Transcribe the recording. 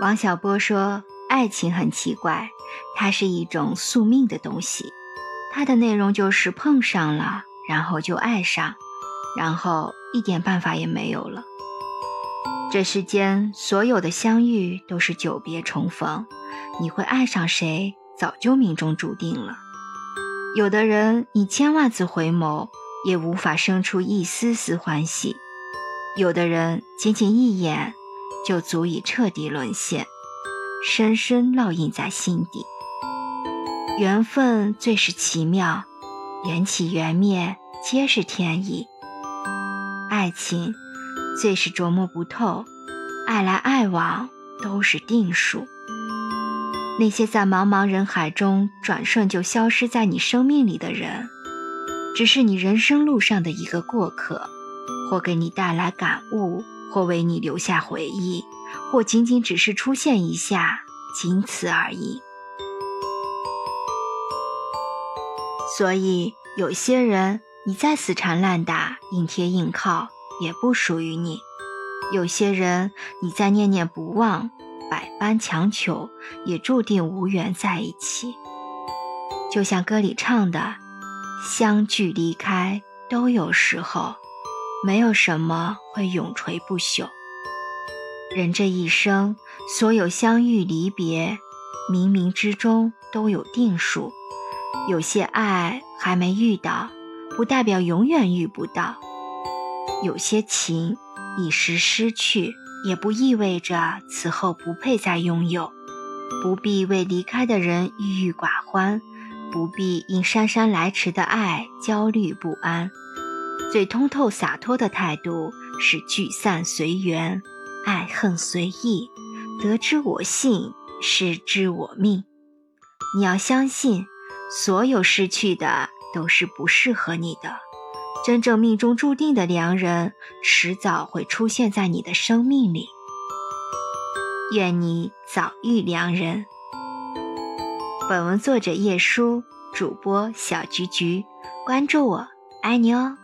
王小波说：“爱情很奇怪，它是一种宿命的东西，它的内容就是碰上了，然后就爱上，然后一点办法也没有了。这世间所有的相遇都是久别重逢，你会爱上谁，早就命中注定了。有的人，你千万次回眸，也无法生出一丝丝欢喜；有的人，仅仅一眼。”就足以彻底沦陷，深深烙印在心底。缘分最是奇妙，缘起缘灭皆是天意。爱情最是琢磨不透，爱来爱往都是定数。那些在茫茫人海中转瞬就消失在你生命里的人，只是你人生路上的一个过客，或给你带来感悟。或为你留下回忆，或仅仅只是出现一下，仅此而已。所以，有些人你再死缠烂打、硬贴硬靠，也不属于你；有些人你再念念不忘、百般强求，也注定无缘在一起。就像歌里唱的：“相聚离开都有时候。”没有什么会永垂不朽。人这一生，所有相遇离别，冥冥之中都有定数。有些爱还没遇到，不代表永远遇不到；有些情一时失去，也不意味着此后不配再拥有。不必为离开的人郁郁寡欢，不必因姗姗来迟的爱焦虑不安。最通透洒脱的态度是聚散随缘，爱恨随意，得之我幸，失之我命。你要相信，所有失去的都是不适合你的，真正命中注定的良人，迟早会出现在你的生命里。愿你早遇良人。本文作者叶舒，主播小菊菊，关注我，爱你哦。